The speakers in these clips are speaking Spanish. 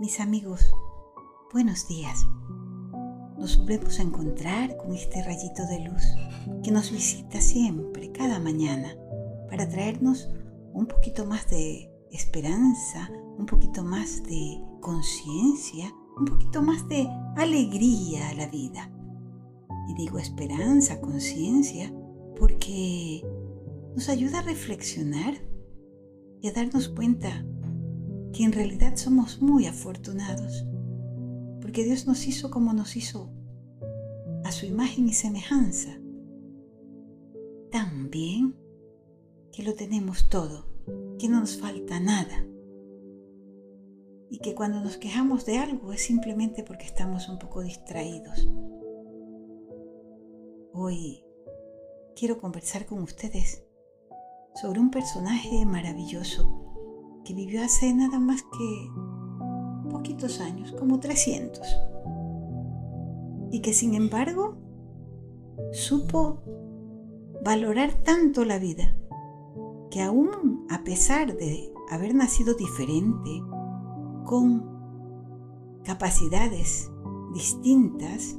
Mis amigos, buenos días. Nos volvemos a encontrar con este rayito de luz que nos visita siempre, cada mañana, para traernos un poquito más de esperanza, un poquito más de conciencia, un poquito más de alegría a la vida. Y digo esperanza, conciencia, porque nos ayuda a reflexionar y a darnos cuenta que en realidad somos muy afortunados, porque Dios nos hizo como nos hizo, a su imagen y semejanza. Tan bien que lo tenemos todo, que no nos falta nada. Y que cuando nos quejamos de algo es simplemente porque estamos un poco distraídos. Hoy quiero conversar con ustedes sobre un personaje maravilloso que vivió hace nada más que poquitos años, como 300, y que sin embargo supo valorar tanto la vida que aún a pesar de haber nacido diferente, con capacidades distintas,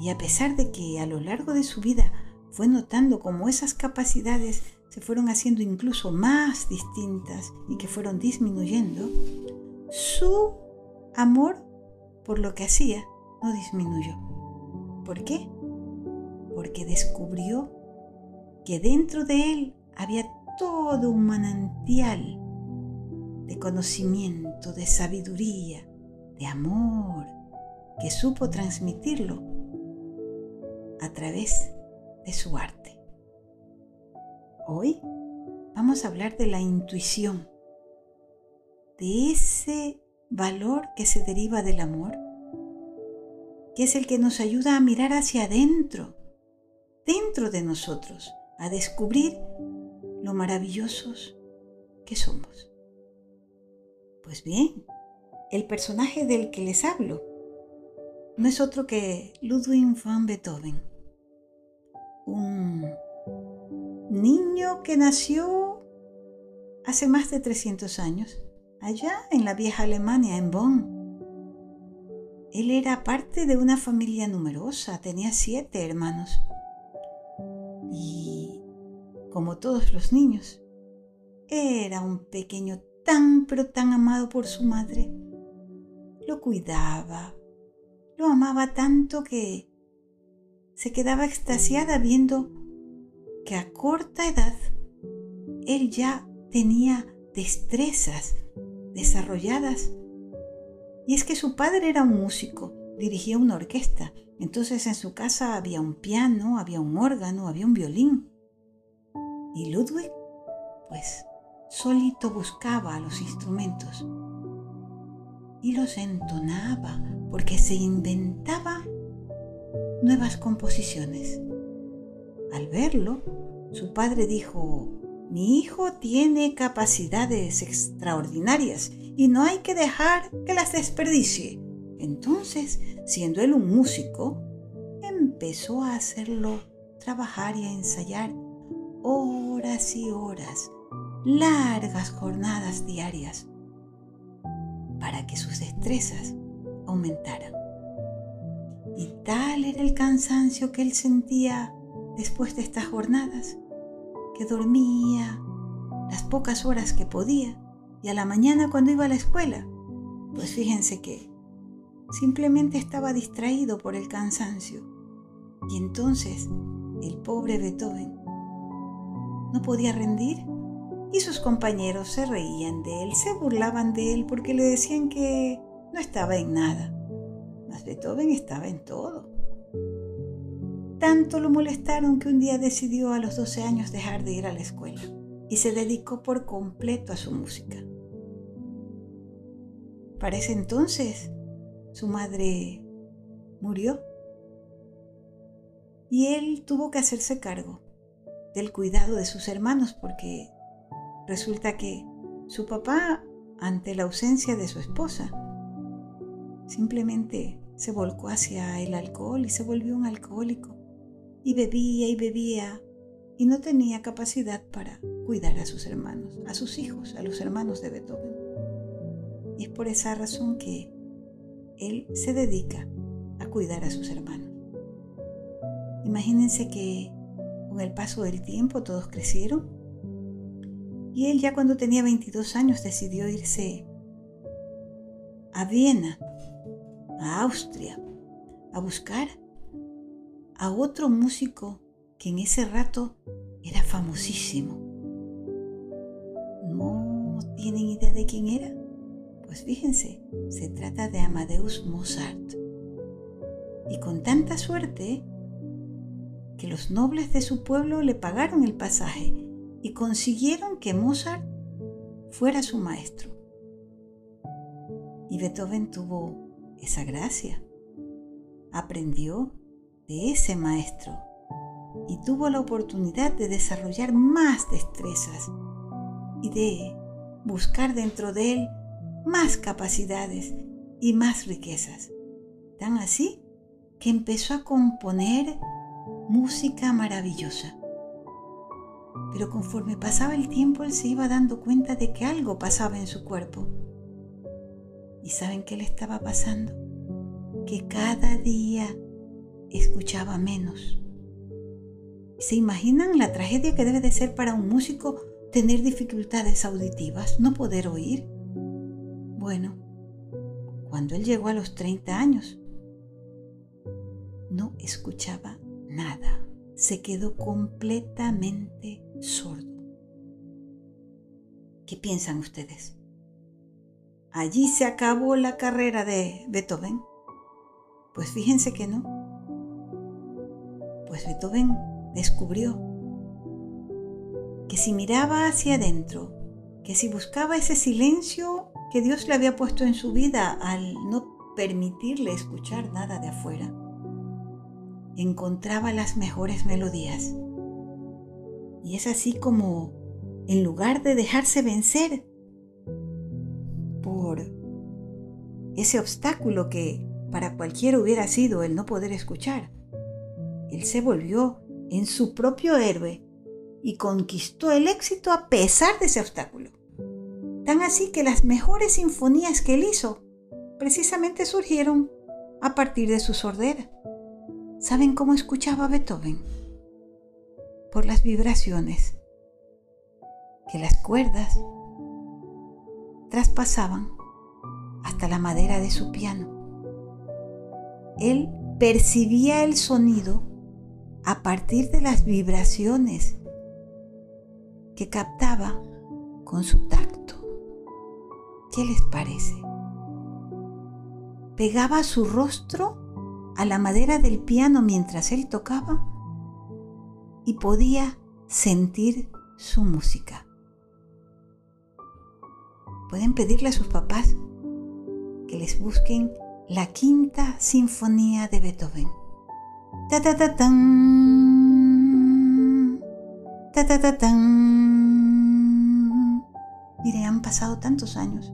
y a pesar de que a lo largo de su vida fue notando cómo esas capacidades se fueron haciendo incluso más distintas y que fueron disminuyendo, su amor por lo que hacía no disminuyó. ¿Por qué? Porque descubrió que dentro de él había todo un manantial de conocimiento, de sabiduría, de amor, que supo transmitirlo a través de su arte. Hoy vamos a hablar de la intuición, de ese valor que se deriva del amor, que es el que nos ayuda a mirar hacia adentro, dentro de nosotros, a descubrir lo maravillosos que somos. Pues bien, el personaje del que les hablo no es otro que Ludwig van Beethoven, un niño que nació hace más de 300 años, allá en la vieja Alemania, en Bonn. Él era parte de una familia numerosa, tenía siete hermanos. Y, como todos los niños, era un pequeño tan pero tan amado por su madre. Lo cuidaba, lo amaba tanto que se quedaba extasiada viendo que a corta edad él ya tenía destrezas desarrolladas. Y es que su padre era un músico, dirigía una orquesta, entonces en su casa había un piano, había un órgano, había un violín. Y Ludwig, pues, solito buscaba los instrumentos y los entonaba porque se inventaba nuevas composiciones. Al verlo, su padre dijo, mi hijo tiene capacidades extraordinarias y no hay que dejar que las desperdicie. Entonces, siendo él un músico, empezó a hacerlo trabajar y a ensayar horas y horas, largas jornadas diarias, para que sus destrezas aumentaran. Y tal era el cansancio que él sentía después de estas jornadas, que dormía las pocas horas que podía y a la mañana cuando iba a la escuela, pues fíjense que simplemente estaba distraído por el cansancio. Y entonces el pobre Beethoven no podía rendir y sus compañeros se reían de él, se burlaban de él porque le decían que no estaba en nada. Mas Beethoven estaba en todo. Tanto lo molestaron que un día decidió a los 12 años dejar de ir a la escuela y se dedicó por completo a su música. Para ese entonces, su madre murió y él tuvo que hacerse cargo del cuidado de sus hermanos porque resulta que su papá, ante la ausencia de su esposa, simplemente se volcó hacia el alcohol y se volvió un alcohólico y bebía y bebía y no tenía capacidad para cuidar a sus hermanos, a sus hijos, a los hermanos de Beethoven. Y es por esa razón que él se dedica a cuidar a sus hermanos. Imagínense que con el paso del tiempo todos crecieron y él ya cuando tenía 22 años decidió irse a Viena, a Austria, a buscar a otro músico que en ese rato era famosísimo. ¿No tienen idea de quién era? Pues fíjense, se trata de Amadeus Mozart. Y con tanta suerte que los nobles de su pueblo le pagaron el pasaje y consiguieron que Mozart fuera su maestro. Y Beethoven tuvo esa gracia. Aprendió de ese maestro y tuvo la oportunidad de desarrollar más destrezas y de buscar dentro de él más capacidades y más riquezas. Tan así que empezó a componer música maravillosa. Pero conforme pasaba el tiempo, él se iba dando cuenta de que algo pasaba en su cuerpo. ¿Y saben qué le estaba pasando? Que cada día escuchaba menos. ¿Se imaginan la tragedia que debe de ser para un músico tener dificultades auditivas, no poder oír? Bueno, cuando él llegó a los 30 años, no escuchaba nada. Se quedó completamente sordo. ¿Qué piensan ustedes? ¿Allí se acabó la carrera de Beethoven? Pues fíjense que no. Pues Beethoven descubrió que si miraba hacia adentro, que si buscaba ese silencio que Dios le había puesto en su vida al no permitirle escuchar nada de afuera, encontraba las mejores melodías. Y es así como, en lugar de dejarse vencer por ese obstáculo que para cualquiera hubiera sido el no poder escuchar, él se volvió en su propio héroe y conquistó el éxito a pesar de ese obstáculo. Tan así que las mejores sinfonías que él hizo precisamente surgieron a partir de su sordera. ¿Saben cómo escuchaba Beethoven? Por las vibraciones que las cuerdas traspasaban hasta la madera de su piano. Él percibía el sonido a partir de las vibraciones que captaba con su tacto. ¿Qué les parece? Pegaba su rostro a la madera del piano mientras él tocaba y podía sentir su música. Pueden pedirle a sus papás que les busquen la quinta sinfonía de Beethoven Ta ta ta tan. Ta ta ta tan. Mire, han pasado tantos años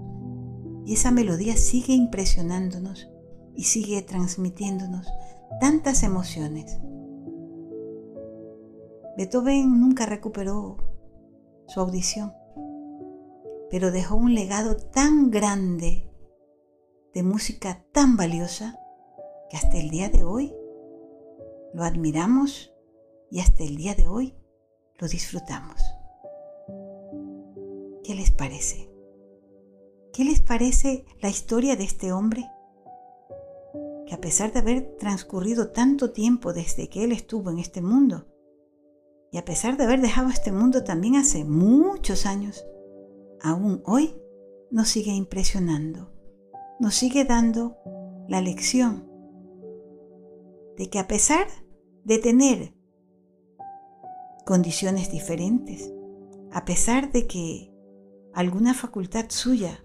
y esa melodía sigue impresionándonos y sigue transmitiéndonos tantas emociones. Beethoven nunca recuperó su audición, pero dejó un legado tan grande de música tan valiosa que hasta el día de hoy lo admiramos y hasta el día de hoy lo disfrutamos. ¿Qué les parece? ¿Qué les parece la historia de este hombre? Que a pesar de haber transcurrido tanto tiempo desde que él estuvo en este mundo, y a pesar de haber dejado este mundo también hace muchos años, aún hoy nos sigue impresionando, nos sigue dando la lección de que a pesar de tener condiciones diferentes, a pesar de que alguna facultad suya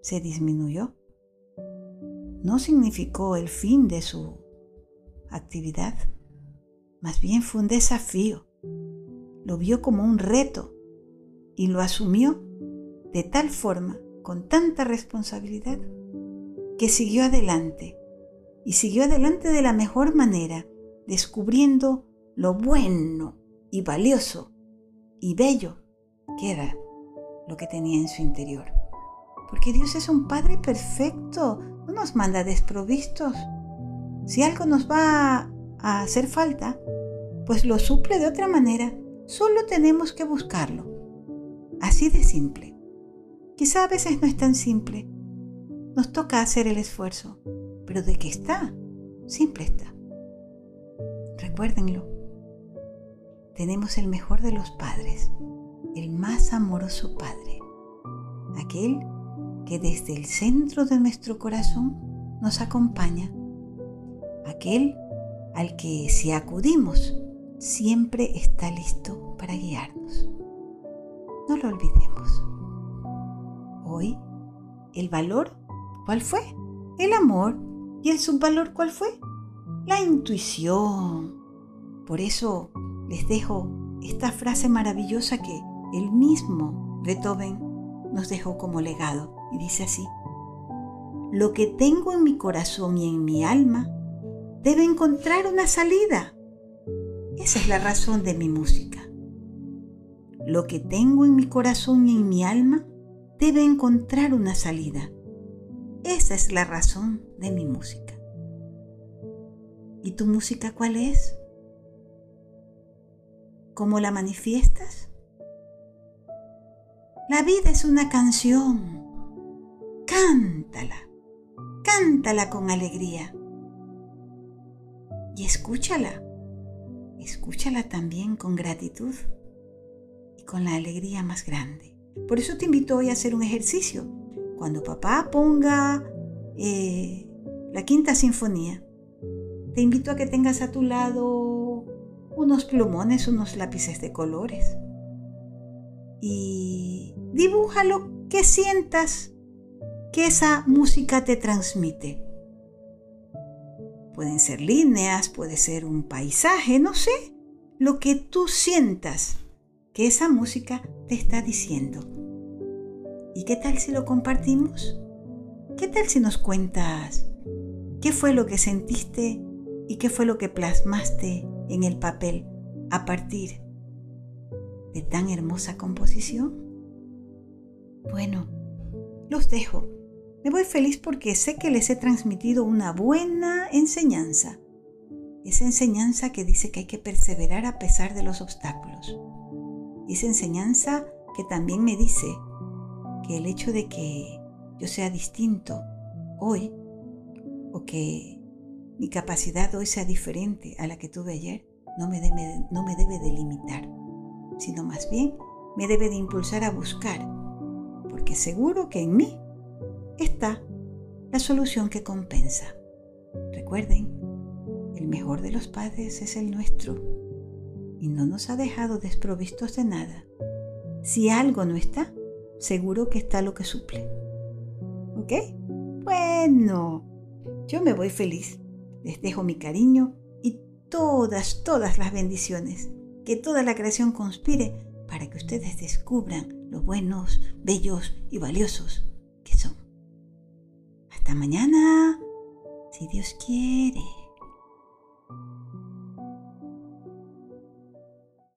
se disminuyó, no significó el fin de su actividad, más bien fue un desafío. Lo vio como un reto y lo asumió de tal forma, con tanta responsabilidad, que siguió adelante y siguió adelante de la mejor manera, descubriendo lo bueno y valioso y bello que era lo que tenía en su interior. Porque Dios es un Padre perfecto, no nos manda desprovistos. Si algo nos va a hacer falta, pues lo suple de otra manera. Solo tenemos que buscarlo. Así de simple. Quizá a veces no es tan simple. Nos toca hacer el esfuerzo, pero de que está, simple está. Recuérdenlo. Tenemos el mejor de los padres, el más amoroso Padre, aquel que desde el centro de nuestro corazón nos acompaña, aquel al que si acudimos siempre está listo para guiarnos. No lo olvidemos. Hoy, el valor, ¿cuál fue? El amor. ¿Y el subvalor cuál fue? La intuición. Por eso les dejo esta frase maravillosa que el mismo Beethoven nos dejó como legado. Y dice así, lo que tengo en mi corazón y en mi alma debe encontrar una salida. Esa es la razón de mi música. Lo que tengo en mi corazón y en mi alma debe encontrar una salida. Esa es la razón de mi música. ¿Y tu música cuál es? ¿Cómo la manifiestas? La vida es una canción. Cántala, cántala con alegría. Y escúchala escúchala también con gratitud y con la alegría más grande. Por eso te invito hoy a hacer un ejercicio. Cuando papá ponga eh, la quinta sinfonía, te invito a que tengas a tu lado unos plumones, unos lápices de colores. Y dibuja lo que sientas que esa música te transmite. Pueden ser líneas, puede ser un paisaje, no sé, lo que tú sientas que esa música te está diciendo. ¿Y qué tal si lo compartimos? ¿Qué tal si nos cuentas qué fue lo que sentiste y qué fue lo que plasmaste en el papel a partir de tan hermosa composición? Bueno, los dejo me voy feliz porque sé que les he transmitido una buena enseñanza. Esa enseñanza que dice que hay que perseverar a pesar de los obstáculos. Esa enseñanza que también me dice que el hecho de que yo sea distinto hoy o que mi capacidad hoy sea diferente a la que tuve ayer no me debe, no me debe de limitar, sino más bien me debe de impulsar a buscar, porque seguro que en mí está la solución que compensa. Recuerden, el mejor de los padres es el nuestro y no nos ha dejado desprovistos de nada. Si algo no está, seguro que está lo que suple. ¿Ok? Bueno, yo me voy feliz. Les dejo mi cariño y todas, todas las bendiciones. Que toda la creación conspire para que ustedes descubran lo buenos, bellos y valiosos que son. Hasta mañana, si Dios quiere.